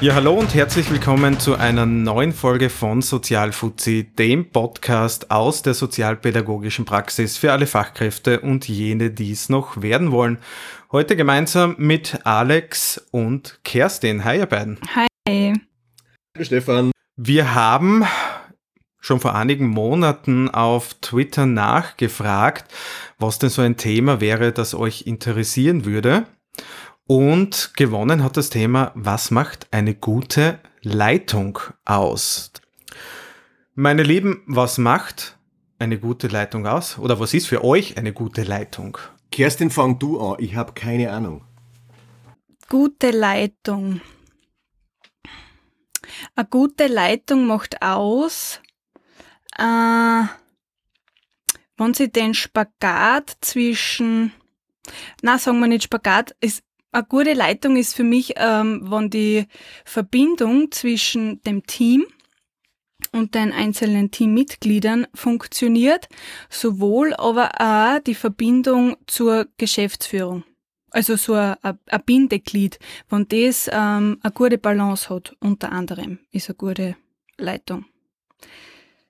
Ja, hallo und herzlich willkommen zu einer neuen Folge von Sozialfuzzi, dem Podcast aus der sozialpädagogischen Praxis für alle Fachkräfte und jene, die es noch werden wollen. Heute gemeinsam mit Alex und Kerstin. Hi, ihr beiden. Hi. Hallo Stefan. Wir haben schon vor einigen Monaten auf Twitter nachgefragt, was denn so ein Thema wäre, das euch interessieren würde. Und gewonnen hat das Thema, was macht eine gute Leitung aus? Meine Lieben, was macht eine gute Leitung aus? Oder was ist für euch eine gute Leitung? Kerstin, fang du an. Ich habe keine Ahnung. Gute Leitung. Eine gute Leitung macht aus, äh, wenn sie den Spagat zwischen, na sagen wir nicht Spagat, ist eine gute Leitung ist für mich, ähm, wenn die Verbindung zwischen dem Team und den einzelnen Teammitgliedern funktioniert, sowohl aber auch die Verbindung zur Geschäftsführung. Also so ein, ein Bindeglied, wenn das ähm, eine gute Balance hat, unter anderem, ist eine gute Leitung.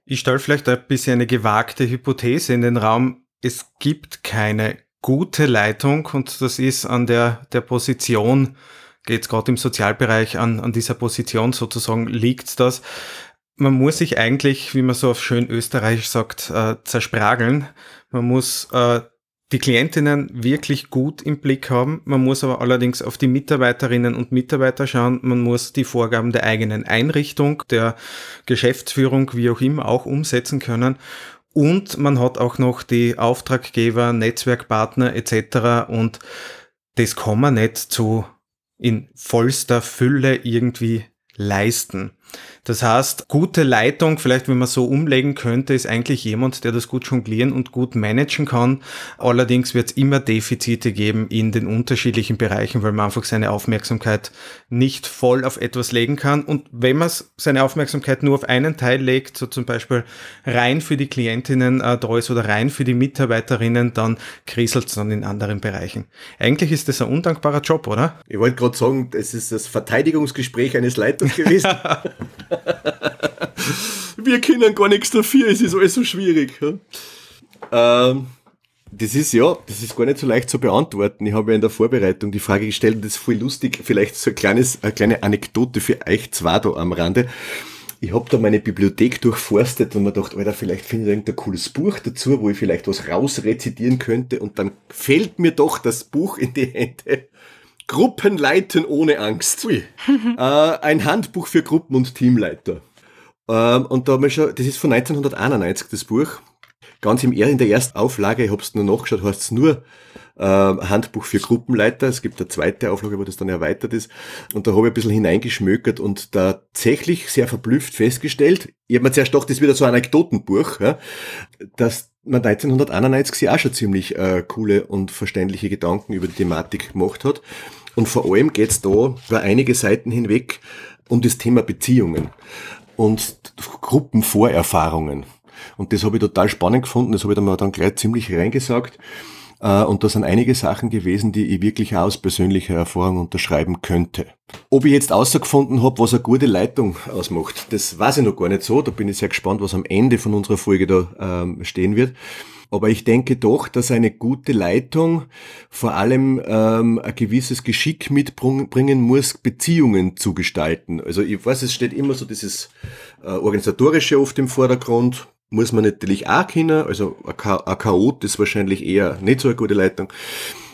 Ich stelle vielleicht ein bisschen eine gewagte Hypothese in den Raum. Es gibt keine gute Leitung und das ist an der, der Position, geht es gerade im Sozialbereich an, an dieser Position sozusagen, liegt das. Man muss sich eigentlich, wie man so auf schön Österreich sagt, äh, zersprageln. Man muss äh, die Klientinnen wirklich gut im Blick haben. Man muss aber allerdings auf die Mitarbeiterinnen und Mitarbeiter schauen. Man muss die Vorgaben der eigenen Einrichtung, der Geschäftsführung, wie auch immer, auch umsetzen können. Und man hat auch noch die Auftraggeber, Netzwerkpartner etc. Und das kann man nicht zu in vollster Fülle irgendwie leisten. Das heißt, gute Leitung, vielleicht wenn man so umlegen könnte, ist eigentlich jemand, der das gut jonglieren und gut managen kann. Allerdings wird es immer Defizite geben in den unterschiedlichen Bereichen, weil man einfach seine Aufmerksamkeit nicht voll auf etwas legen kann. Und wenn man seine Aufmerksamkeit nur auf einen Teil legt, so zum Beispiel rein für die Klientinnen äh, da ist oder rein für die Mitarbeiterinnen, dann kriselt es dann in anderen Bereichen. Eigentlich ist das ein undankbarer Job, oder? Ich wollte gerade sagen, es ist das Verteidigungsgespräch eines Leiters gewesen. Wir können gar nichts dafür, es ist alles so schwierig. Ähm, das ist ja, das ist gar nicht so leicht zu beantworten. Ich habe ja in der Vorbereitung die Frage gestellt das ist voll lustig. Vielleicht so ein kleines, eine kleine Anekdote für euch zwei da am Rande. Ich habe da meine Bibliothek durchforstet und mir gedacht, Alter, vielleicht finde ich irgendein cooles Buch dazu, wo ich vielleicht was rausrezitieren könnte. Und dann fällt mir doch das Buch in die Hände. Gruppenleiten ohne Angst. äh, ein Handbuch für Gruppen- und Teamleiter. Ähm, und da haben wir schon, das ist von 1991, das Buch. Ganz im, in der ersten Auflage, ich habe es nur nachgeschaut, heißt es nur äh, Handbuch für Gruppenleiter. Es gibt eine zweite Auflage, wo das dann erweitert ist. Und da habe ich ein bisschen hineingeschmökert und tatsächlich sehr verblüfft festgestellt, ich habe mir zuerst gedacht, das ist wieder so ein Anekdotenbuch, ja, dass man 1991 auch schon ziemlich äh, coole und verständliche Gedanken über die Thematik gemacht hat. Und vor allem geht's da über einige Seiten hinweg um das Thema Beziehungen und Gruppenvorerfahrungen. Und das habe ich total spannend gefunden, das habe ich dann mal dann gleich ziemlich reingesagt. Äh, und da sind einige Sachen gewesen, die ich wirklich aus persönlicher Erfahrung unterschreiben könnte. Ob ich jetzt außergefunden habe, was eine gute Leitung ausmacht, das weiß ich noch gar nicht so. Da bin ich sehr gespannt, was am Ende von unserer Folge da ähm, stehen wird. Aber ich denke doch, dass eine gute Leitung vor allem ähm, ein gewisses Geschick mitbringen muss, Beziehungen zu gestalten. Also ich weiß, es steht immer so dieses äh, Organisatorische oft im Vordergrund, muss man natürlich auch kennen. Also ein, Chaot ist wahrscheinlich eher nicht so eine gute Leitung.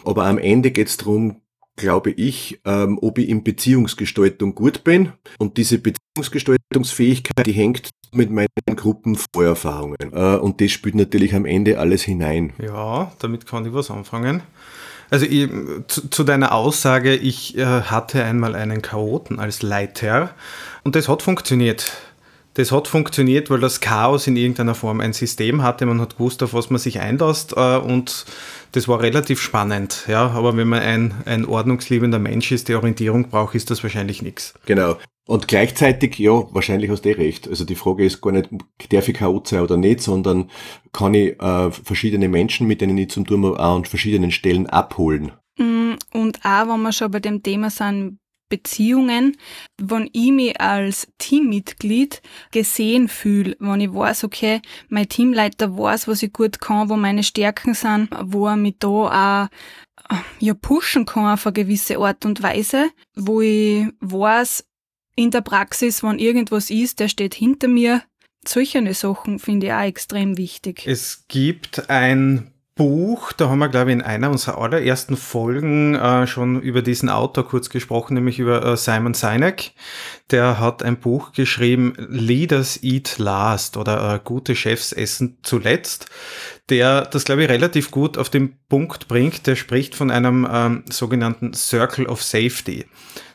Aber am Ende geht es darum, glaube ich, ähm, ob ich in Beziehungsgestaltung gut bin. Und diese Beziehungsgestaltungsfähigkeit, die hängt mit meinen Gruppenvorerfahrungen. Äh, und das spielt natürlich am Ende alles hinein. Ja, damit kann ich was anfangen. Also ich, zu, zu, deiner Aussage, ich äh, hatte einmal einen Chaoten als Leiter und das hat funktioniert. Das hat funktioniert, weil das Chaos in irgendeiner Form ein System hatte. Man hat gewusst, auf was man sich einlässt äh, und das war relativ spannend. Ja, aber wenn man ein, ein ordnungsliebender Mensch ist, die Orientierung braucht, ist das wahrscheinlich nichts. Genau. Und gleichzeitig, ja, wahrscheinlich hast du eh recht. Also die Frage ist gar nicht, darf ich Chaot sein oder nicht, sondern kann ich äh, verschiedene Menschen, mit denen ich zum Tun auch an verschiedenen Stellen abholen. Mm, und auch, wenn wir schon bei dem Thema sind, Beziehungen, wenn ich mich als Teammitglied gesehen fühle, wenn ich weiß, okay, mein Teamleiter weiß, was ich gut kann, wo meine Stärken sind, wo er mich da auch ja, pushen kann auf eine gewisse Art und Weise, wo ich weiß, in der Praxis, wenn irgendwas ist, der steht hinter mir. Solche Sachen finde ich auch extrem wichtig. Es gibt ein Buch, da haben wir, glaube ich, in einer unserer allerersten Folgen äh, schon über diesen Autor kurz gesprochen, nämlich über äh, Simon Sinek. Der hat ein Buch geschrieben, Leaders Eat Last oder äh, Gute Chefs essen zuletzt, der das, glaube ich, relativ gut auf den Punkt bringt. Der spricht von einem ähm, sogenannten Circle of Safety.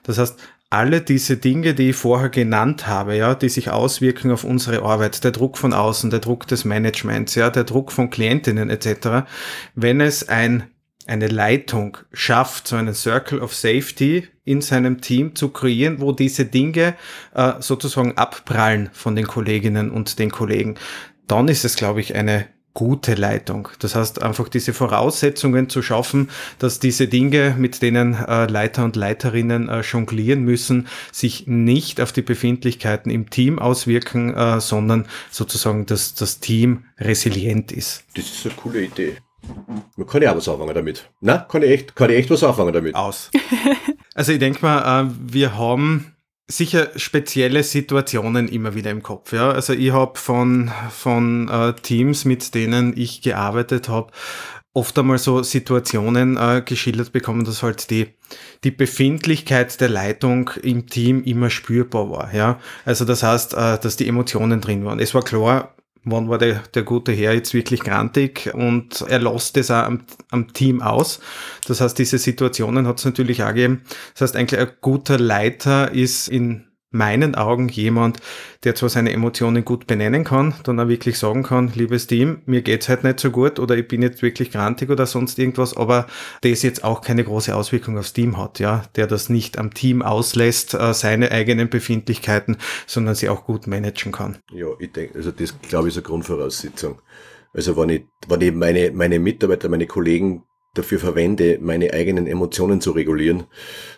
Das heißt, alle diese Dinge, die ich vorher genannt habe, ja, die sich auswirken auf unsere Arbeit, der Druck von außen, der Druck des Managements, ja, der Druck von Klientinnen etc., wenn es ein, eine Leitung schafft, so einen Circle of Safety in seinem Team zu kreieren, wo diese Dinge äh, sozusagen abprallen von den Kolleginnen und den Kollegen, dann ist es, glaube ich, eine gute Leitung. Das heißt, einfach diese Voraussetzungen zu schaffen, dass diese Dinge, mit denen äh, Leiter und Leiterinnen äh, jonglieren müssen, sich nicht auf die Befindlichkeiten im Team auswirken, äh, sondern sozusagen, dass das Team resilient ist. Das ist eine coole Idee. Man kann ja auch was anfangen damit. Na, kann ich echt, kann ich echt was anfangen damit. Aus. also ich denke mal, wir haben sicher spezielle Situationen immer wieder im Kopf. Ja? Also ich habe von, von äh, Teams, mit denen ich gearbeitet habe, oft einmal so Situationen äh, geschildert bekommen, dass halt die, die Befindlichkeit der Leitung im Team immer spürbar war. Ja? Also das heißt, äh, dass die Emotionen drin waren. Es war klar, wann war der, der gute Herr jetzt wirklich grantig und er lässt es auch am, am Team aus. Das heißt, diese Situationen hat es natürlich auch gegeben. Das heißt, eigentlich ein guter Leiter ist in meinen Augen jemand, der zwar seine Emotionen gut benennen kann, dann auch wirklich sagen kann, liebes Team, mir geht's halt nicht so gut oder ich bin jetzt wirklich grantig oder sonst irgendwas, aber das jetzt auch keine große Auswirkung aufs Team hat, ja, der das nicht am Team auslässt, äh, seine eigenen Befindlichkeiten, sondern sie auch gut managen kann. Ja, ich denke, also das glaube ich ist eine Grundvoraussetzung. Also wenn ich, wenn ich meine, meine Mitarbeiter, meine Kollegen dafür verwende, meine eigenen Emotionen zu regulieren,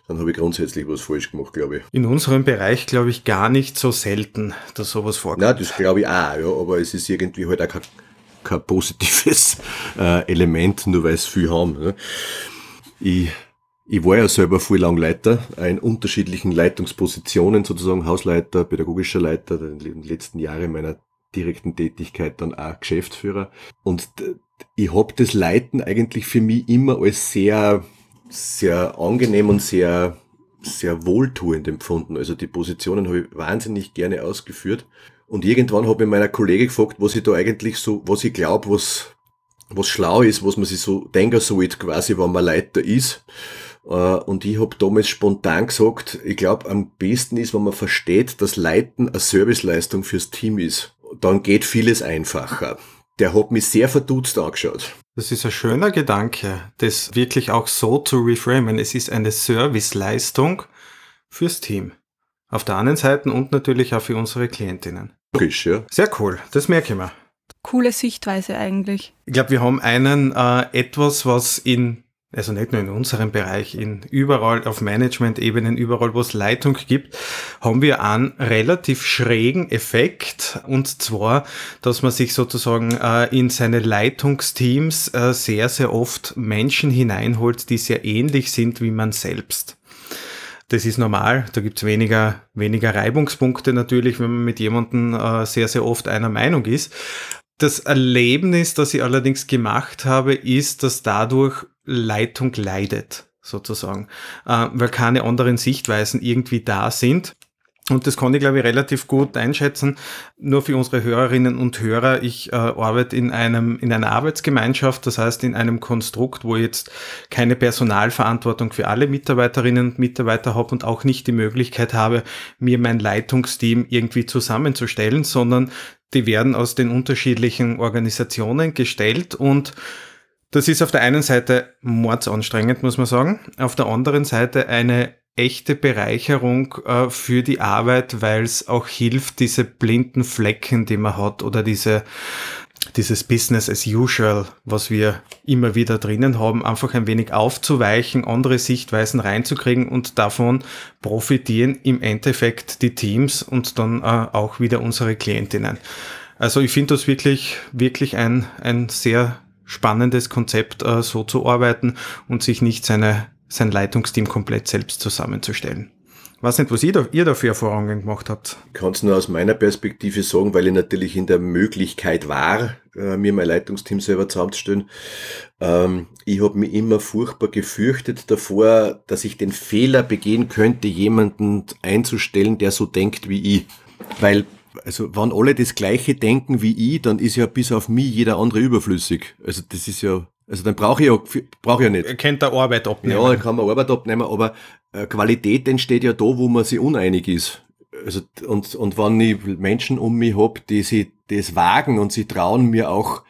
dann habe ich grundsätzlich was falsch gemacht, glaube ich. In unserem Bereich glaube ich gar nicht so selten, dass sowas vorkommt. Na, das glaube ich auch, ja, aber es ist irgendwie halt auch kein, kein positives äh, Element, nur weil es viel haben. Ne? Ich, ich war ja selber viel lang Leiter in unterschiedlichen Leitungspositionen, sozusagen Hausleiter, pädagogischer Leiter, in den letzten Jahren meiner direkten Tätigkeit dann auch Geschäftsführer. Und ich habe das Leiten eigentlich für mich immer als sehr, sehr angenehm und sehr, sehr wohltuend empfunden. Also die Positionen habe ich wahnsinnig gerne ausgeführt. Und irgendwann habe ich meiner Kollegin gefragt, was ich da eigentlich so, was ich glaube, was, was schlau ist, was man sich so denken sollte, quasi, wenn man Leiter ist. Äh, und ich habe damals spontan gesagt, ich glaube, am besten ist, wenn man versteht, dass Leiten eine Serviceleistung fürs Team ist. Dann geht vieles einfacher der hat mich sehr verdutzt angeschaut. Das ist ein schöner Gedanke, das wirklich auch so zu reframen. Es ist eine Serviceleistung fürs Team. Auf der anderen Seite und natürlich auch für unsere Klientinnen. Frisch, ja. Sehr cool, das merke ich mir. Coole Sichtweise eigentlich. Ich glaube, wir haben einen äh, etwas, was in also nicht nur in unserem Bereich, in überall auf Management-Ebenen, überall, wo es Leitung gibt, haben wir einen relativ schrägen Effekt. Und zwar, dass man sich sozusagen äh, in seine Leitungsteams äh, sehr, sehr oft Menschen hineinholt, die sehr ähnlich sind wie man selbst. Das ist normal, da gibt's weniger, weniger Reibungspunkte natürlich, wenn man mit jemandem äh, sehr, sehr oft einer Meinung ist. Das Erlebnis, das ich allerdings gemacht habe, ist, dass dadurch Leitung leidet, sozusagen, äh, weil keine anderen Sichtweisen irgendwie da sind. Und das kann ich, glaube ich, relativ gut einschätzen. Nur für unsere Hörerinnen und Hörer, ich äh, arbeite in einem, in einer Arbeitsgemeinschaft, das heißt in einem Konstrukt, wo ich jetzt keine Personalverantwortung für alle Mitarbeiterinnen und Mitarbeiter habe und auch nicht die Möglichkeit habe, mir mein Leitungsteam irgendwie zusammenzustellen, sondern die werden aus den unterschiedlichen Organisationen gestellt und das ist auf der einen Seite mordsanstrengend, muss man sagen. Auf der anderen Seite eine echte Bereicherung äh, für die Arbeit, weil es auch hilft, diese blinden Flecken, die man hat oder diese dieses Business as usual, was wir immer wieder drinnen haben, einfach ein wenig aufzuweichen, andere Sichtweisen reinzukriegen und davon profitieren im Endeffekt die Teams und dann äh, auch wieder unsere Klientinnen. Also ich finde das wirklich, wirklich ein, ein sehr spannendes Konzept, äh, so zu arbeiten und sich nicht seine, sein Leitungsteam komplett selbst zusammenzustellen. Was nicht, was ihr, da, ihr da für Erfahrungen gemacht habt? Ich kann es nur aus meiner Perspektive sagen, weil ich natürlich in der Möglichkeit war, äh, mir mein Leitungsteam selber zusammenzustellen. Ähm, ich habe mich immer furchtbar gefürchtet davor, dass ich den Fehler begehen könnte, jemanden einzustellen, der so denkt wie ich. Weil also wenn alle das gleiche denken wie ich, dann ist ja bis auf mich jeder andere überflüssig. Also das ist ja, also dann brauche ich ja, brauche ich ja nicht. Ihr könnt da Arbeit abnehmen. Ja, kann man Arbeit abnehmen, aber äh, Qualität entsteht ja da, wo man sich uneinig ist. Also, und, und wenn ich Menschen um mich hab, die sich das wagen und sie trauen, mir auch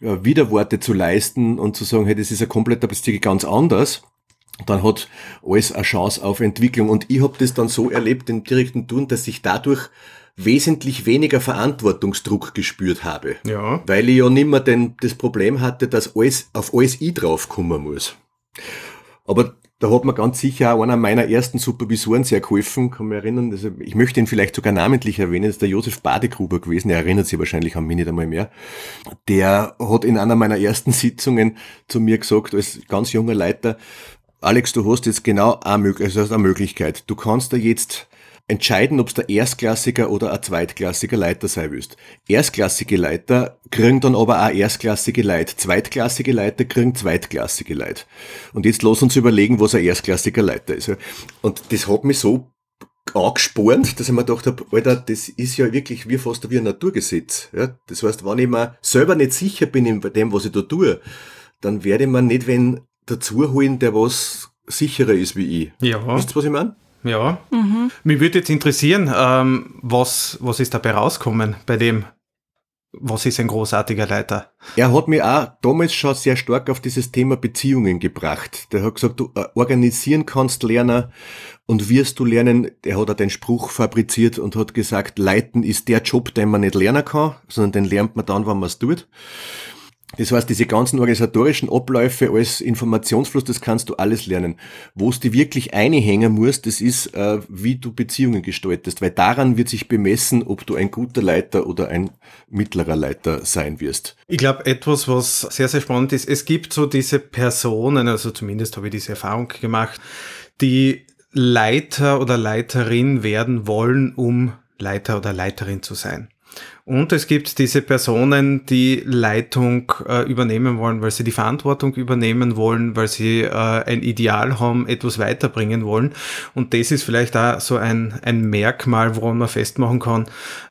ja, Widerworte zu leisten und zu sagen, hey, das ist ein kompletter Beziehung ganz anders, dann hat alles eine Chance auf Entwicklung. Und ich habe das dann so erlebt im direkten Tun, dass ich dadurch wesentlich weniger Verantwortungsdruck gespürt habe. Ja. Weil ich ja nimmer denn das Problem hatte, dass alles, auf alles ich draufkommen muss. Aber da hat mir ganz sicher auch einer meiner ersten Supervisoren sehr geholfen, kann mich erinnern. Also ich möchte ihn vielleicht sogar namentlich erwähnen, das ist der Josef Badegruber gewesen, er erinnert sich wahrscheinlich an mich nicht einmal mehr. Der hat in einer meiner ersten Sitzungen zu mir gesagt, als ganz junger Leiter, Alex, du hast jetzt genau eine, also eine Möglichkeit. Du kannst da jetzt entscheiden, ob es der erstklassiger oder ein zweitklassiger Leiter sein willst. Erstklassige Leiter kriegen dann aber auch erstklassige Leute. Zweitklassige Leiter kriegen zweitklassige Leute. Und jetzt lass uns überlegen, was ein erstklassiger Leiter ist. Und das hat mich so angespornt, dass ich mir gedacht habe, Alter, das ist ja wirklich wie fast wie ein Naturgesetz. Ja? Das heißt, wenn ich mir selber nicht sicher bin in dem, was ich da tue, dann werde ich mir nicht wen dazu holen, der was sicherer ist wie ich. Ja. Wisst ihr, was ich meine? Ja. Mhm. Mich würde jetzt interessieren, ähm, was, was ist dabei rauskommen bei dem? Was ist ein großartiger Leiter? Er hat mich auch damals schon sehr stark auf dieses Thema Beziehungen gebracht. Der hat gesagt, du äh, organisieren kannst lernen und wirst du lernen. Er hat auch den Spruch fabriziert und hat gesagt, Leiten ist der Job, den man nicht lernen kann, sondern den lernt man dann, wenn man es tut. Das heißt, diese ganzen organisatorischen Abläufe als Informationsfluss, das kannst du alles lernen. Wo es die wirklich einhängen muss, das ist, äh, wie du Beziehungen gestaltest, weil daran wird sich bemessen, ob du ein guter Leiter oder ein mittlerer Leiter sein wirst. Ich glaube, etwas, was sehr, sehr spannend ist, es gibt so diese Personen, also zumindest habe ich diese Erfahrung gemacht, die Leiter oder Leiterin werden wollen, um Leiter oder Leiterin zu sein. Und es gibt diese Personen, die Leitung äh, übernehmen wollen, weil sie die Verantwortung übernehmen wollen, weil sie äh, ein Ideal haben, etwas weiterbringen wollen. Und das ist vielleicht auch so ein, ein Merkmal, woran man festmachen kann,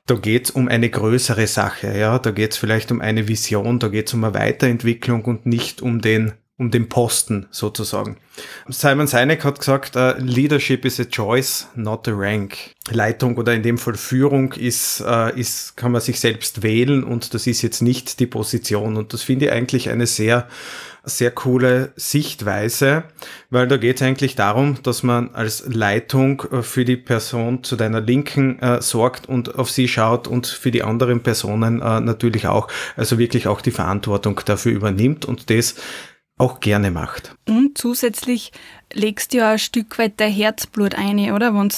da geht es um eine größere Sache. Ja, Da geht es vielleicht um eine Vision, da geht es um eine Weiterentwicklung und nicht um den um den Posten sozusagen. Simon Sinek hat gesagt, uh, Leadership is a choice, not a rank. Leitung oder in dem Fall Führung ist, uh, ist, kann man sich selbst wählen und das ist jetzt nicht die Position. Und das finde ich eigentlich eine sehr, sehr coole Sichtweise, weil da geht es eigentlich darum, dass man als Leitung äh, für die Person zu deiner Linken äh, sorgt und auf sie schaut und für die anderen Personen natürlich auch, also wirklich auch die Verantwortung dafür übernimmt und das auch gerne macht. Und zusätzlich legst du ja ein Stück weit dein Herzblut ein, oder? Wenn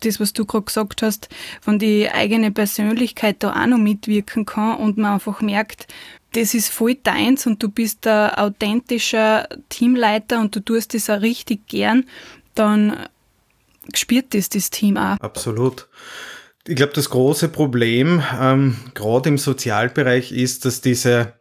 das, was du gerade gesagt hast, wenn die eigene Persönlichkeit da auch noch mitwirken kann und man einfach merkt, das ist voll deins und du bist ein authentischer Teamleiter und du tust das auch richtig gern, dann spürt das das Team auch. Absolut. Ich glaube, das große Problem, ähm, gerade im Sozialbereich, ist, dass diese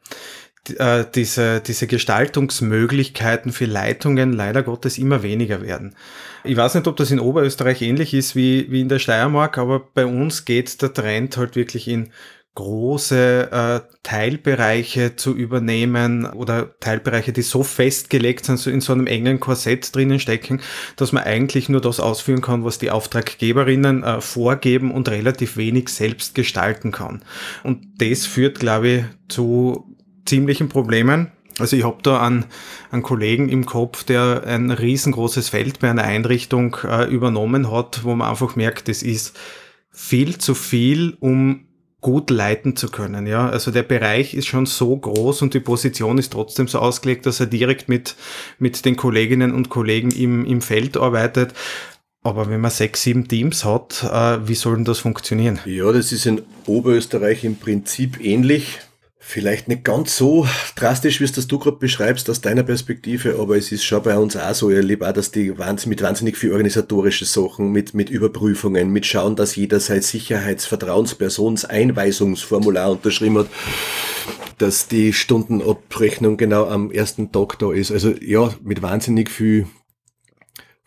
äh, diese, diese Gestaltungsmöglichkeiten für Leitungen leider Gottes immer weniger werden. Ich weiß nicht, ob das in Oberösterreich ähnlich ist wie, wie in der Steiermark, aber bei uns geht der Trend halt wirklich in große äh, Teilbereiche zu übernehmen oder Teilbereiche, die so festgelegt sind, so in so einem engen Korsett drinnen stecken, dass man eigentlich nur das ausführen kann, was die Auftraggeberinnen äh, vorgeben und relativ wenig selbst gestalten kann. Und das führt, glaube ich, zu ziemlichen Problemen. Also ich habe da einen, einen Kollegen im Kopf, der ein riesengroßes Feld bei einer Einrichtung äh, übernommen hat, wo man einfach merkt, es ist viel zu viel, um gut leiten zu können. Ja, also der Bereich ist schon so groß und die Position ist trotzdem so ausgelegt, dass er direkt mit, mit den Kolleginnen und Kollegen im, im Feld arbeitet. Aber wenn man sechs, sieben Teams hat, äh, wie soll denn das funktionieren? Ja, das ist in Oberösterreich im Prinzip ähnlich. Vielleicht nicht ganz so drastisch, wie es das du gerade beschreibst aus deiner Perspektive, aber es ist schon bei uns auch so. Ich erlebe auch, dass die mit wahnsinnig viel organisatorische Sachen, mit, mit Überprüfungen, mit schauen, dass jeder sein Sicherheitsvertrauenspersons Einweisungsformular unterschrieben hat, dass die Stundenabrechnung genau am ersten Tag da ist. Also ja, mit wahnsinnig viel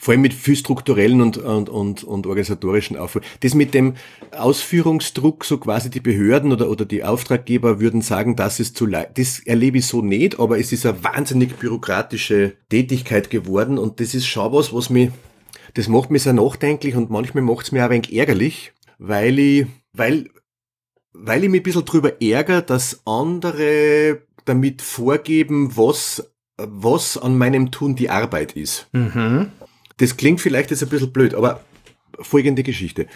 vor allem mit viel strukturellen und, und, und, und organisatorischen Aufwand. Das mit dem Ausführungsdruck, so quasi die Behörden oder, oder die Auftraggeber würden sagen, das ist zu leicht. Das erlebe ich so nicht, aber es ist eine wahnsinnig bürokratische Tätigkeit geworden und das ist schon was, was mich, das macht mich sehr nachdenklich und manchmal macht es mir auch ein wenig ärgerlich, weil ich, weil, weil ich mich ein bisschen drüber ärgere, dass andere damit vorgeben, was, was an meinem Tun die Arbeit ist. Mhm. Das klingt vielleicht jetzt ein bisschen blöd, aber folgende Geschichte.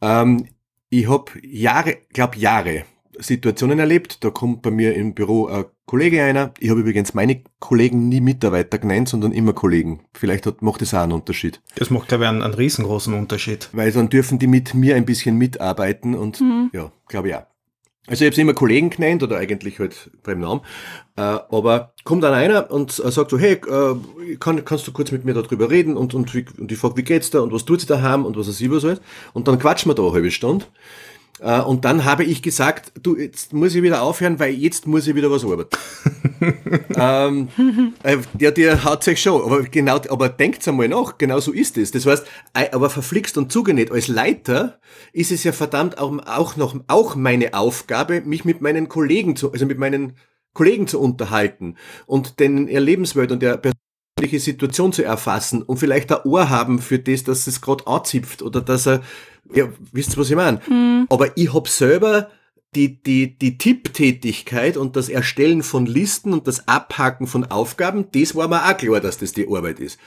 Ähm, ich habe Jahre, glaube Jahre Situationen erlebt. Da kommt bei mir im Büro ein Kollege einer. Ich habe übrigens meine Kollegen nie Mitarbeiter genannt, sondern immer Kollegen. Vielleicht hat, macht das auch einen Unterschied. Das macht, glaube ich, einen, einen riesengroßen Unterschied. Weil dann dürfen die mit mir ein bisschen mitarbeiten und mhm. ja, glaube ich auch. Also ich habe immer Kollegen genannt oder eigentlich halt beim Namen. Äh, aber kommt dann einer und äh, sagt so, hey, äh, kann, kannst du kurz mit mir darüber reden und, und, wie, und ich frage, wie geht's da und was tut sie da haben und was er sie was alles. Und dann quatschen wir da eine halbe Stunde. Äh, und dann habe ich gesagt, du, jetzt muss ich wieder aufhören, weil jetzt muss ich wieder was arbeiten. ähm, äh, der, der haut sich schon, aber genau, aber denkt einmal nach, genau so ist es. Das heißt, aber verflixt und zugenäht, als Leiter ist es ja verdammt auch, auch noch, auch meine Aufgabe, mich mit meinen Kollegen zu, also mit meinen Kollegen zu unterhalten und den ihr Lebenswelt und der persönliche Situation zu erfassen und vielleicht ein Ohr haben für das, dass es gerade anzipft oder dass er ja, wisst ihr, was ich meine? Mhm. Aber ich hab selber die, die, die Tipptätigkeit und das Erstellen von Listen und das Abhaken von Aufgaben, das war mir auch klar, dass das die Arbeit ist.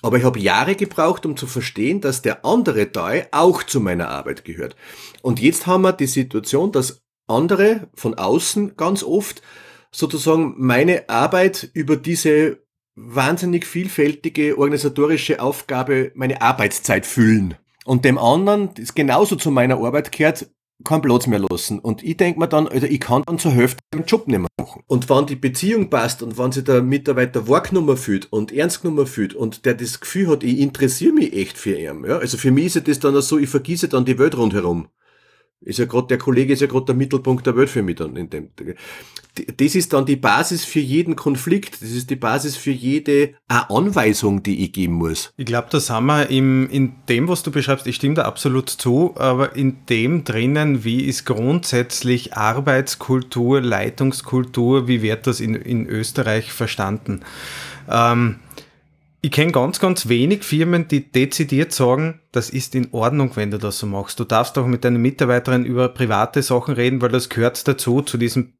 Aber ich habe Jahre gebraucht, um zu verstehen, dass der andere Teil auch zu meiner Arbeit gehört. Und jetzt haben wir die Situation, dass andere von außen ganz oft sozusagen meine Arbeit über diese wahnsinnig vielfältige organisatorische Aufgabe, meine Arbeitszeit füllen und dem anderen, das genauso zu meiner Arbeit gehört, keinen Platz mehr lassen. Und ich denke mir dann, also ich kann dann zur Hälfte den Job nicht mehr machen. Und wenn die Beziehung passt und wenn sich der Mitarbeiter wahrgenommen fühlt und ernst genommen fühlt und der das Gefühl hat, ich interessiere mich echt für ihn, ja, also für mich ist das dann so, ich vergieße dann die Welt rundherum. Ist ja gerade der Kollege ist ja gerade der Mittelpunkt der Welt für mich dann in dem. Das ist dann die Basis für jeden Konflikt. Das ist die Basis für jede Anweisung, die ich geben muss. Ich glaube, da sind wir im, in dem, was du beschreibst, ich stimme da absolut zu, aber in dem drinnen, wie ist grundsätzlich Arbeitskultur, Leitungskultur, wie wird das in, in Österreich verstanden? Ähm, ich kenne ganz, ganz wenig Firmen, die dezidiert sagen, das ist in Ordnung, wenn du das so machst. Du darfst auch mit deinen Mitarbeitern über private Sachen reden, weil das gehört dazu, zu diesem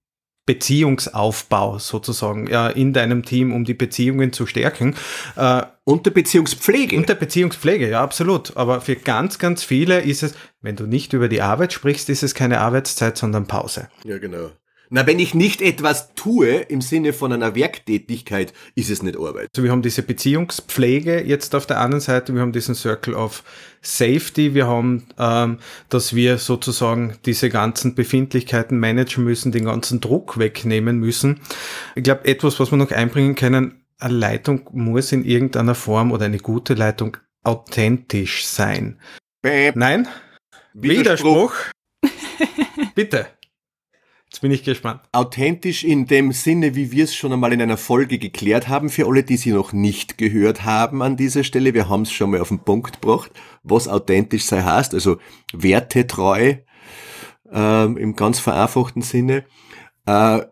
Beziehungsaufbau sozusagen ja, in deinem Team, um die Beziehungen zu stärken. Äh, und der Beziehungspflege. Und der Beziehungspflege, ja, absolut. Aber für ganz, ganz viele ist es, wenn du nicht über die Arbeit sprichst, ist es keine Arbeitszeit, sondern Pause. Ja, genau. Na, wenn ich nicht etwas tue im Sinne von einer Werktätigkeit, ist es nicht Arbeit. Also wir haben diese Beziehungspflege jetzt auf der anderen Seite, wir haben diesen Circle of Safety, wir haben, ähm, dass wir sozusagen diese ganzen Befindlichkeiten managen müssen, den ganzen Druck wegnehmen müssen. Ich glaube, etwas, was wir noch einbringen können, eine Leitung muss in irgendeiner Form oder eine gute Leitung authentisch sein. Bäh. Nein? Widerspruch. Widerspruch. Bitte. Jetzt bin ich gespannt. Authentisch in dem Sinne, wie wir es schon einmal in einer Folge geklärt haben, für alle, die sie noch nicht gehört haben an dieser Stelle. Wir haben es schon mal auf den Punkt gebracht, was authentisch sei heißt, also wertetreu ähm, im ganz vereinfachten Sinne. Äh,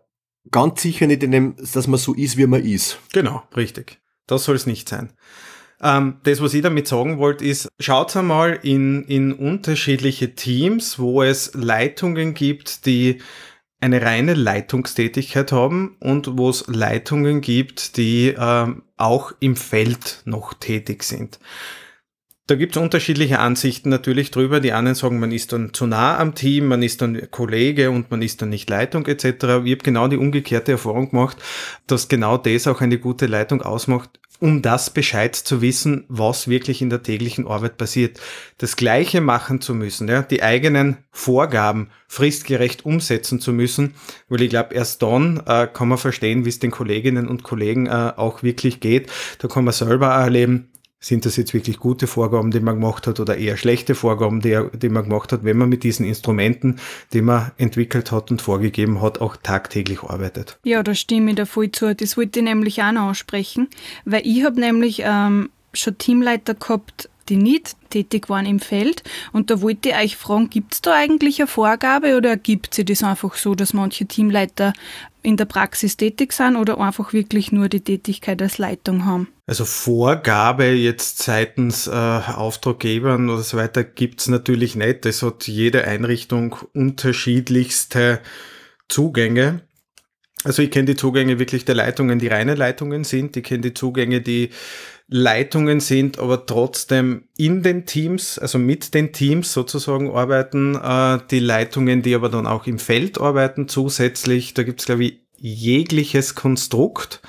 ganz sicher nicht in dem, dass man so ist, wie man ist. Genau, richtig. Das soll es nicht sein. Ähm, das, was ich damit sagen wollte, ist, schaut einmal in, in unterschiedliche Teams, wo es Leitungen gibt, die eine reine Leitungstätigkeit haben und wo es Leitungen gibt, die ähm, auch im Feld noch tätig sind. Da gibt es unterschiedliche Ansichten natürlich drüber. Die einen sagen, man ist dann zu nah am Team, man ist dann Kollege und man ist dann nicht Leitung etc. Ich habe genau die umgekehrte Erfahrung gemacht, dass genau das auch eine gute Leitung ausmacht, um das Bescheid zu wissen, was wirklich in der täglichen Arbeit passiert. Das Gleiche machen zu müssen, ja, die eigenen Vorgaben fristgerecht umsetzen zu müssen, weil ich glaube, erst dann äh, kann man verstehen, wie es den Kolleginnen und Kollegen äh, auch wirklich geht. Da kann man selber erleben, sind das jetzt wirklich gute Vorgaben, die man gemacht hat oder eher schlechte Vorgaben, die, die man gemacht hat, wenn man mit diesen Instrumenten, die man entwickelt hat und vorgegeben hat, auch tagtäglich arbeitet? Ja, da stimme ich da voll zu. Das wollte ich nämlich auch noch ansprechen, weil ich habe nämlich ähm, schon Teamleiter gehabt, die nicht tätig waren im Feld. Und da wollte ich euch fragen, gibt es da eigentlich eine Vorgabe oder ergibt sich das einfach so, dass manche Teamleiter in der Praxis tätig sind oder einfach wirklich nur die Tätigkeit als Leitung haben? Also Vorgabe jetzt seitens äh, Auftraggebern oder so weiter gibt's natürlich nicht. Es hat jede Einrichtung unterschiedlichste Zugänge. Also ich kenne die Zugänge wirklich der Leitungen, die reine Leitungen sind. Ich kenne die Zugänge, die Leitungen sind, aber trotzdem in den Teams, also mit den Teams sozusagen arbeiten, äh, die Leitungen, die aber dann auch im Feld arbeiten zusätzlich. Da gibt's glaube ich, jegliches Konstrukt.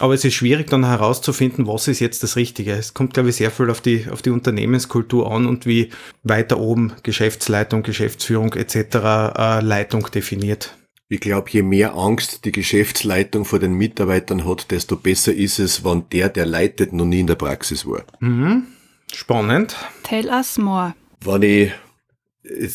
Aber es ist schwierig dann herauszufinden, was ist jetzt das Richtige. Es kommt, glaube ich, sehr viel auf die, auf die Unternehmenskultur an und wie weiter oben Geschäftsleitung, Geschäftsführung etc. Äh, Leitung definiert. Ich glaube, je mehr Angst die Geschäftsleitung vor den Mitarbeitern hat, desto besser ist es, wenn der, der leitet, noch nie in der Praxis war. Mhm. Spannend. Tell us more. Wenn ich,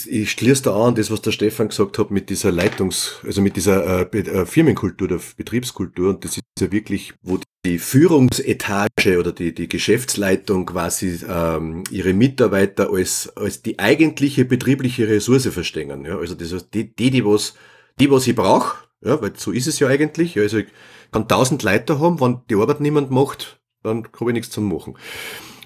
ich schließe da an, das, was der Stefan gesagt hat, mit dieser Leitungs-, also mit dieser äh, äh, Firmenkultur, der Betriebskultur, und das ist ja wirklich, wo die Führungsetage oder die, die Geschäftsleitung quasi ähm, ihre Mitarbeiter als, als die eigentliche betriebliche Ressource verstehen. Ja? Also das heißt, die, die, die was die, was ich brauche, ja, weil so ist es ja eigentlich. Also ich kann tausend Leute haben, wenn die Arbeit niemand macht, dann habe ich nichts zum Machen.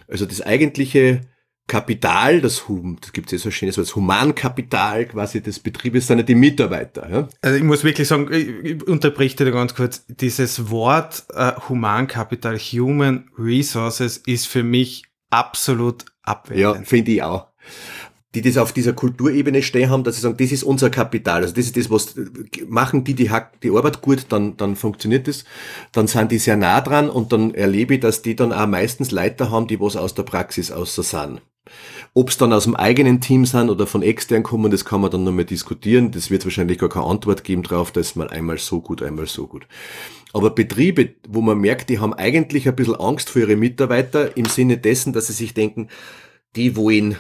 Also das eigentliche Kapital, das, das gibt es ja so ein schönes Wort, das Humankapital quasi des Betriebes sind ja die Mitarbeiter. Ja? Also ich muss wirklich sagen, ich unterbricht dir ganz kurz, dieses Wort äh, Humankapital, Human Resources ist für mich absolut abwertend. Ja, finde ich auch die das auf dieser Kulturebene stehen haben, dass sie sagen, das ist unser Kapital. Also das ist das, was machen die die, die Arbeit gut, dann, dann funktioniert das. Dann sind die sehr nah dran und dann erlebe ich, dass die dann auch meistens Leiter haben, die was aus der Praxis außer sind. Ob es dann aus dem eigenen Team sind oder von extern kommen, das kann man dann nochmal diskutieren. Das wird wahrscheinlich gar keine Antwort geben drauf, da ist mal einmal so gut, einmal so gut. Aber Betriebe, wo man merkt, die haben eigentlich ein bisschen Angst für ihre Mitarbeiter im Sinne dessen, dass sie sich denken, die wollen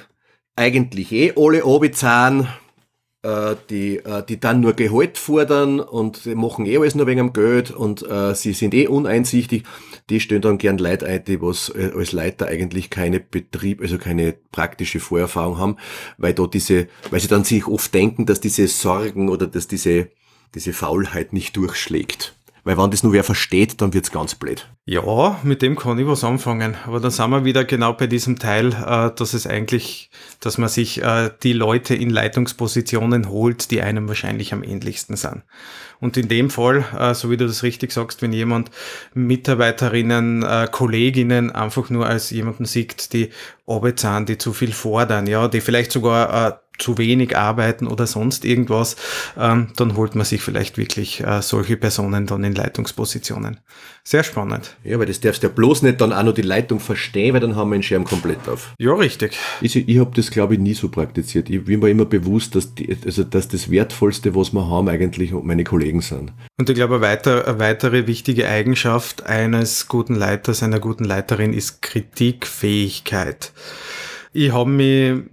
eigentlich eh alle abzahlen, äh, die, äh, die dann nur Gehalt fordern und die machen eh alles nur wegen dem Geld und äh, sie sind eh uneinsichtig. Die stellen dann gern Leute ein, die was äh, als Leiter eigentlich keine Betrieb, also keine praktische Vorerfahrung haben, weil da diese, weil sie dann sich oft denken, dass diese Sorgen oder dass diese, diese Faulheit nicht durchschlägt. Weil wenn das nur wer versteht, dann wird's ganz blöd. Ja, mit dem kann ich was anfangen. Aber dann sind wir wieder genau bei diesem Teil, äh, dass es eigentlich, dass man sich äh, die Leute in Leitungspositionen holt, die einem wahrscheinlich am ähnlichsten sind. Und in dem Fall, äh, so wie du das richtig sagst, wenn jemand Mitarbeiterinnen, Kolleginnen einfach nur als jemanden sieht, die Arbeitszahlen, die zu viel fordern, ja, die vielleicht sogar zu wenig arbeiten oder sonst irgendwas, ähm, dann holt man sich vielleicht wirklich äh, solche Personen dann in Leitungspositionen. Sehr spannend. Ja, weil das darfst du ja bloß nicht dann auch noch die Leitung verstehen, weil dann haben wir den Schirm komplett auf. Ja, richtig. Ich, ich habe das, glaube ich, nie so praktiziert. Ich bin mir immer bewusst, dass, die, also, dass das Wertvollste, was wir haben, eigentlich meine Kollegen sind. Und ich glaube, eine, weiter, eine weitere wichtige Eigenschaft eines guten Leiters, einer guten Leiterin ist Kritikfähigkeit. Ich habe mich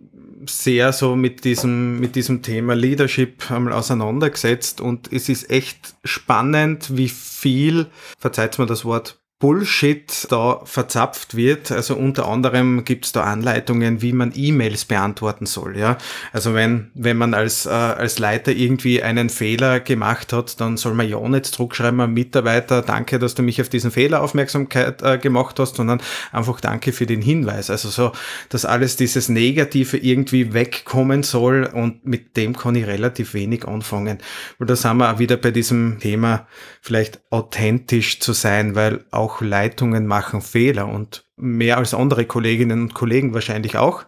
sehr so mit diesem, mit diesem Thema Leadership einmal auseinandergesetzt und es ist echt spannend, wie viel, verzeiht mir das Wort, Bullshit da verzapft wird. Also unter anderem gibt es da Anleitungen, wie man E-Mails beantworten soll. Ja, also wenn wenn man als äh, als Leiter irgendwie einen Fehler gemacht hat, dann soll man ja nicht zurückschreiben am Mitarbeiter, danke, dass du mich auf diesen Fehler Aufmerksamkeit äh, gemacht hast, sondern einfach danke für den Hinweis. Also so, dass alles dieses Negative irgendwie wegkommen soll und mit dem kann ich relativ wenig anfangen. Weil da sind wir auch wieder bei diesem Thema vielleicht authentisch zu sein, weil auch Leitungen machen Fehler und mehr als andere Kolleginnen und Kollegen wahrscheinlich auch.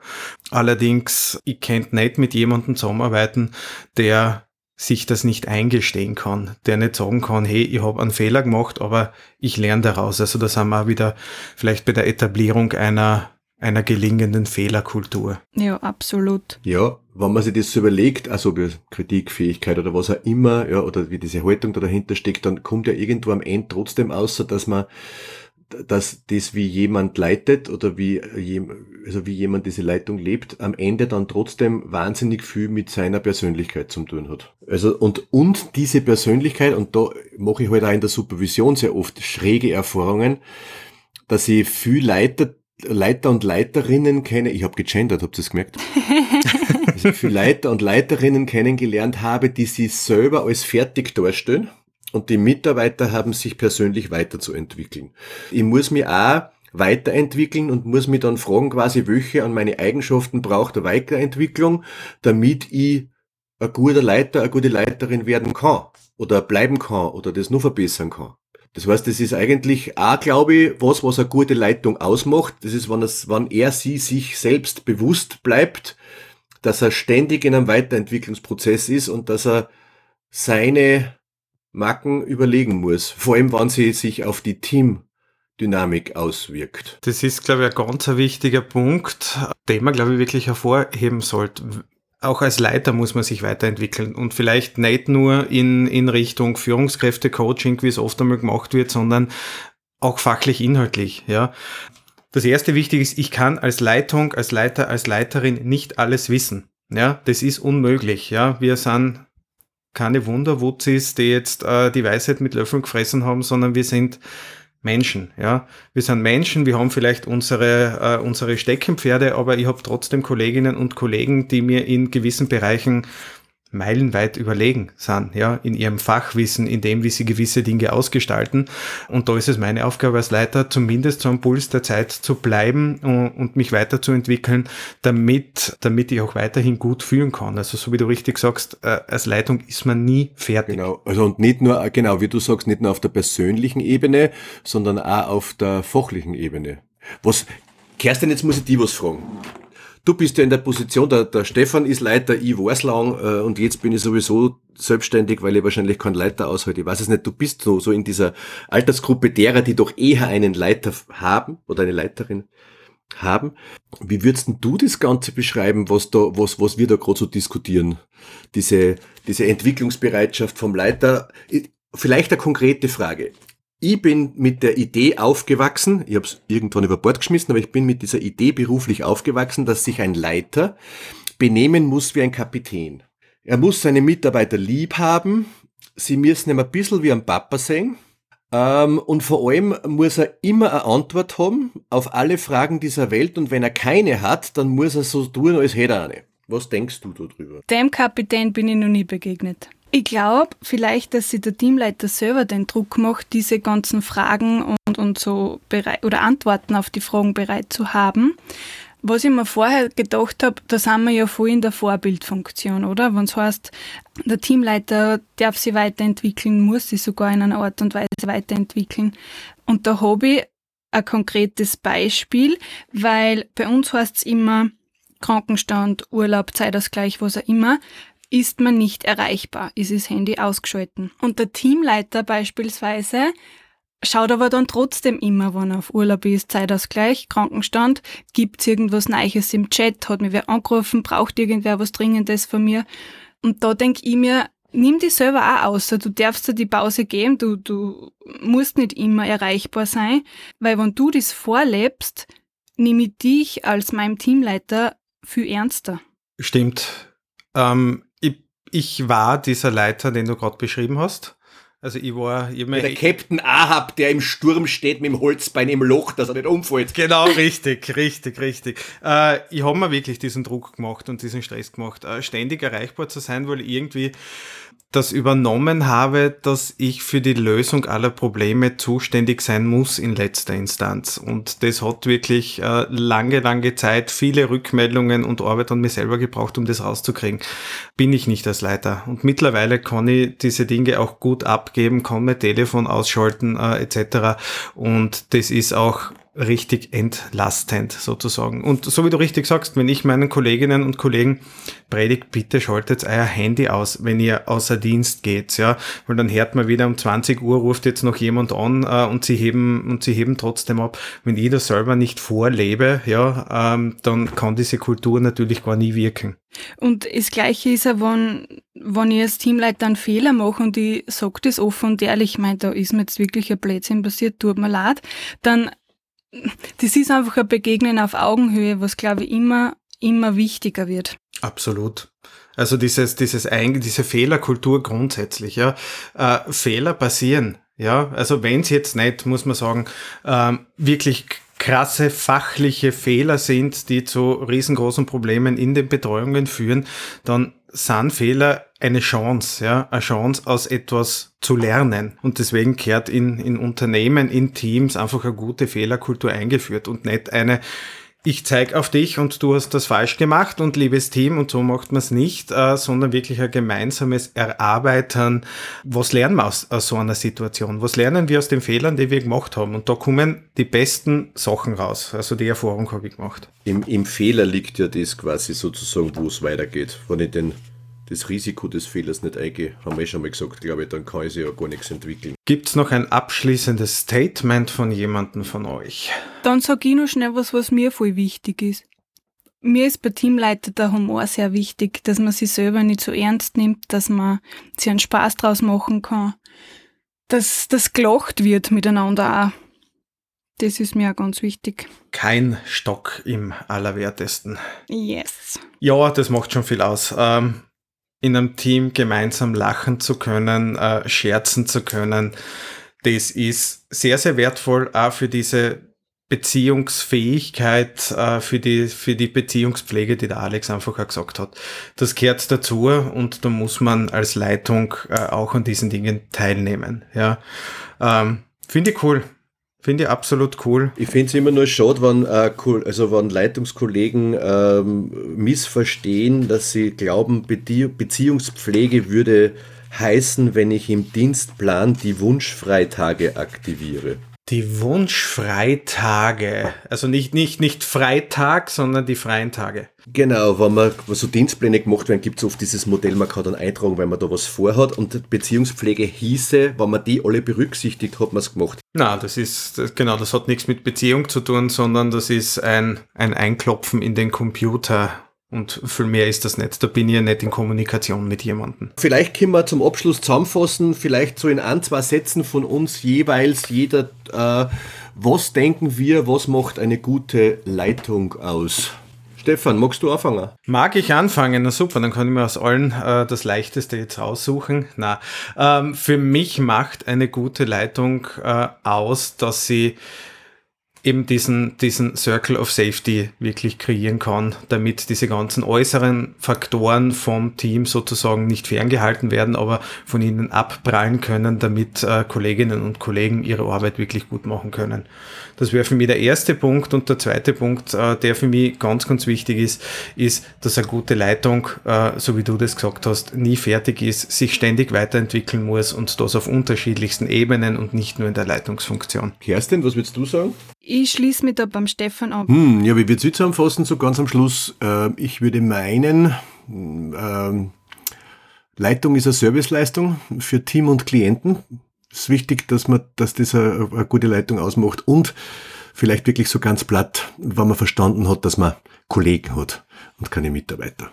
Allerdings, ich könnte nicht mit jemandem zusammenarbeiten, der sich das nicht eingestehen kann, der nicht sagen kann, hey, ich habe einen Fehler gemacht, aber ich lerne daraus. Also da sind wir auch wieder vielleicht bei der Etablierung einer einer gelingenden Fehlerkultur. Ja, absolut. Ja, wenn man sich das so überlegt, also Kritikfähigkeit oder was auch immer, ja, oder wie diese Haltung da dahinter steckt, dann kommt ja irgendwo am Ende trotzdem außer, dass man dass das, wie jemand leitet oder wie, also wie jemand diese Leitung lebt, am Ende dann trotzdem wahnsinnig viel mit seiner Persönlichkeit zu tun hat. Also, und, und diese Persönlichkeit, und da mache ich halt auch in der Supervision sehr oft schräge Erfahrungen, dass ich viel Leiter, Leiter und Leiterinnen kenne, ich habe gegendert, habt ihr es gemerkt? ich viel Leiter und Leiterinnen kennengelernt habe, die sich selber als fertig darstellen und die Mitarbeiter haben sich persönlich weiterzuentwickeln. Ich muss mich auch weiterentwickeln und muss mich dann fragen, quasi, welche an meine Eigenschaften braucht der Weiterentwicklung, damit ich ein guter Leiter, eine gute Leiterin werden kann oder bleiben kann oder das nur verbessern kann. Das heißt, das ist eigentlich auch, glaube ich, was, was eine gute Leitung ausmacht. Das ist, wenn, es, wenn er sie sich selbst bewusst bleibt, dass er ständig in einem Weiterentwicklungsprozess ist und dass er seine Macken überlegen muss, vor allem wenn sie sich auf die Teamdynamik auswirkt. Das ist, glaube ich, ein ganz wichtiger Punkt, den man, glaube ich, wirklich hervorheben sollte. Auch als Leiter muss man sich weiterentwickeln und vielleicht nicht nur in, in Richtung Führungskräfte-Coaching, wie es oft einmal gemacht wird, sondern auch fachlich inhaltlich, ja. Das erste Wichtige ist, ich kann als Leitung, als Leiter, als Leiterin nicht alles wissen. Ja, das ist unmöglich. Ja, wir sind keine Wunderwutzis, die jetzt äh, die Weisheit mit Löffeln gefressen haben, sondern wir sind Menschen, ja. Wir sind Menschen, wir haben vielleicht unsere, äh, unsere Steckenpferde, aber ich habe trotzdem Kolleginnen und Kollegen, die mir in gewissen Bereichen meilenweit überlegen sind, ja, in ihrem Fachwissen, in dem, wie sie gewisse Dinge ausgestalten. Und da ist es meine Aufgabe als Leiter, zumindest so am Puls der Zeit zu bleiben und mich weiterzuentwickeln, damit, damit ich auch weiterhin gut führen kann. Also so wie du richtig sagst, äh, als Leitung ist man nie fertig. Genau. Also und nicht nur, genau, wie du sagst, nicht nur auf der persönlichen Ebene, sondern auch auf der fachlichen Ebene. Was, Kerstin, jetzt muss ich dich was fragen. Du bist ja in der Position, der, der Stefan ist Leiter, ich war's lang äh, und jetzt bin ich sowieso selbstständig, weil ich wahrscheinlich keinen Leiter aushalte. Ich weiß es nicht, du bist so, so in dieser Altersgruppe derer, die doch eher einen Leiter haben oder eine Leiterin haben. Wie würdest du das Ganze beschreiben, was da, was, was wir da gerade so diskutieren? Diese, diese Entwicklungsbereitschaft vom Leiter. Vielleicht eine konkrete Frage ich bin mit der Idee aufgewachsen, ich habe es irgendwann über Bord geschmissen, aber ich bin mit dieser Idee beruflich aufgewachsen, dass sich ein Leiter benehmen muss wie ein Kapitän. Er muss seine Mitarbeiter lieb haben, sie müssen ihm ein bisschen wie ein Papa sehen ähm, und vor allem muss er immer eine Antwort haben auf alle Fragen dieser Welt und wenn er keine hat, dann muss er so tun, als hätte er eine. Was denkst du darüber? Dem Kapitän bin ich noch nie begegnet. Ich glaube vielleicht, dass sich der Teamleiter selber den Druck macht, diese ganzen Fragen und, und so bereit oder Antworten auf die Fragen bereit zu haben. Was ich mir vorher gedacht habe, da sind wir ja voll in der Vorbildfunktion, oder? Wenn es heißt, der Teamleiter darf sich weiterentwickeln, muss sich sogar in einer Art und Weise weiterentwickeln. Und da habe ich ein konkretes Beispiel, weil bei uns heißt es immer Krankenstand, Urlaub, Zeitausgleich, was auch immer ist man nicht erreichbar, ist das Handy ausgeschalten. Und der Teamleiter beispielsweise schaut aber dann trotzdem immer, wenn er auf Urlaub ist, Zeitausgleich, Krankenstand, gibt's irgendwas Neues im Chat, hat mir wer angerufen, braucht irgendwer was Dringendes von mir. Und da denk ich mir, nimm dich selber auch aus. Du darfst dir die Pause geben, du, du musst nicht immer erreichbar sein, weil wenn du das vorlebst, nehme ich dich als meinem Teamleiter viel ernster. Stimmt. Ähm, ich war dieser Leiter, den du gerade beschrieben hast. Also ich war immer. Der Captain Ahab, der im Sturm steht mit dem Holzbein im Loch, dass er nicht umfällt. Genau, richtig, richtig, richtig. Äh, ich habe mir wirklich diesen Druck gemacht und diesen Stress gemacht, äh, ständig erreichbar zu sein, weil irgendwie das übernommen habe, dass ich für die Lösung aller Probleme zuständig sein muss in letzter Instanz. Und das hat wirklich äh, lange, lange Zeit, viele Rückmeldungen und Arbeit an mir selber gebraucht, um das rauszukriegen. Bin ich nicht als Leiter. Und mittlerweile kann ich diese Dinge auch gut abgeben, kann mein Telefon ausschalten äh, etc. Und das ist auch richtig entlastend sozusagen. Und so wie du richtig sagst, wenn ich meinen Kolleginnen und Kollegen predigt, bitte schaltet euer Handy aus, wenn ihr außer Dienst geht, ja, weil dann hört man wieder um 20 Uhr ruft jetzt noch jemand an äh, und sie heben und sie heben trotzdem ab. Wenn ich das selber nicht vorlebe, ja, ähm, dann kann diese Kultur natürlich gar nie wirken. Und das Gleiche ist ja, wenn, wenn ich als Teamleiter einen Fehler mache und ich sage das offen und ehrlich, ich meine, da ist mir jetzt wirklich ein Blödsinn passiert, tut mir leid, dann das ist einfach ein Begegnen auf Augenhöhe, was glaube ich immer, immer wichtiger wird. Absolut. Also dieses, dieses diese Fehlerkultur grundsätzlich, ja. Äh, Fehler passieren, ja. Also wenn es jetzt nicht, muss man sagen, ähm, wirklich krasse fachliche Fehler sind, die zu riesengroßen Problemen in den Betreuungen führen, dann sind Fehler eine Chance, ja, eine Chance aus etwas zu lernen. Und deswegen kehrt in, in Unternehmen, in Teams einfach eine gute Fehlerkultur eingeführt und nicht eine, ich zeig auf dich und du hast das falsch gemacht und liebes Team und so macht man es nicht, äh, sondern wirklich ein gemeinsames Erarbeiten. Was lernen wir aus, aus so einer Situation? Was lernen wir aus den Fehlern, die wir gemacht haben? Und da kommen die besten Sachen raus. Also die Erfahrung habe ich gemacht. Im, Im Fehler liegt ja das quasi sozusagen, wo es weitergeht. Wenn ich den das Risiko des Fehlers nicht eingehe, haben wir schon mal gesagt, glaube ich, dann kann ich sich ja gar nichts entwickeln. Gibt es noch ein abschließendes Statement von jemandem von euch? Dann sage ich noch schnell was, was mir voll wichtig ist. Mir ist bei Teamleiter der Humor sehr wichtig, dass man sich selber nicht so ernst nimmt, dass man sich einen Spaß draus machen kann, dass das gelacht wird miteinander auch. Das ist mir auch ganz wichtig. Kein Stock im Allerwertesten. Yes. Ja, das macht schon viel aus. Ähm, in einem Team gemeinsam lachen zu können, äh, scherzen zu können, das ist sehr, sehr wertvoll auch für diese Beziehungsfähigkeit, äh, für, die, für die Beziehungspflege, die der Alex einfach auch gesagt hat. Das gehört dazu und da muss man als Leitung äh, auch an diesen Dingen teilnehmen. Ja, ähm, Finde ich cool. Finde ich absolut cool. Ich finde es immer nur schade, wenn, äh, also wenn Leitungskollegen ähm, missverstehen, dass sie glauben, Beziehungspflege würde heißen, wenn ich im Dienstplan die Wunschfreitage aktiviere. Die Wunschfreitage. Also nicht, nicht, nicht Freitag, sondern die freien Tage. Genau, wenn man so Dienstpläne gemacht werden, gibt es oft dieses Modell, man kann dann eintragen, wenn man da was vorhat. Und Beziehungspflege hieße, wenn man die alle berücksichtigt, hat man es gemacht. Na, das ist, das, genau, das hat nichts mit Beziehung zu tun, sondern das ist ein, ein Einklopfen in den Computer und viel mehr ist das nicht. Da bin ich ja nicht in Kommunikation mit jemandem. Vielleicht können wir zum Abschluss zusammenfassen, vielleicht so in ein, zwei Sätzen von uns jeweils jeder, äh, was denken wir, was macht eine gute Leitung aus? Stefan, magst du anfangen? Mag ich anfangen? Na super, dann kann ich mir aus allen äh, das Leichteste jetzt raussuchen. Na, ähm, für mich macht eine gute Leitung äh, aus, dass sie eben diesen, diesen Circle of Safety wirklich kreieren kann, damit diese ganzen äußeren Faktoren vom Team sozusagen nicht ferngehalten werden, aber von ihnen abprallen können, damit äh, Kolleginnen und Kollegen ihre Arbeit wirklich gut machen können. Das wäre für mich der erste Punkt. Und der zweite Punkt, äh, der für mich ganz, ganz wichtig ist, ist, dass eine gute Leitung, äh, so wie du das gesagt hast, nie fertig ist, sich ständig weiterentwickeln muss und das auf unterschiedlichsten Ebenen und nicht nur in der Leitungsfunktion. Kerstin, was würdest du sagen? Ich schließe mich da beim Stefan ab. Hm, ja, wie Sie zusammenfassen, so ganz am Schluss? Äh, ich würde meinen, äh, Leitung ist eine Serviceleistung für Team und Klienten. Es ist wichtig, dass man, dass das eine, eine gute Leitung ausmacht und vielleicht wirklich so ganz platt, wenn man verstanden hat, dass man Kollegen hat und keine Mitarbeiter.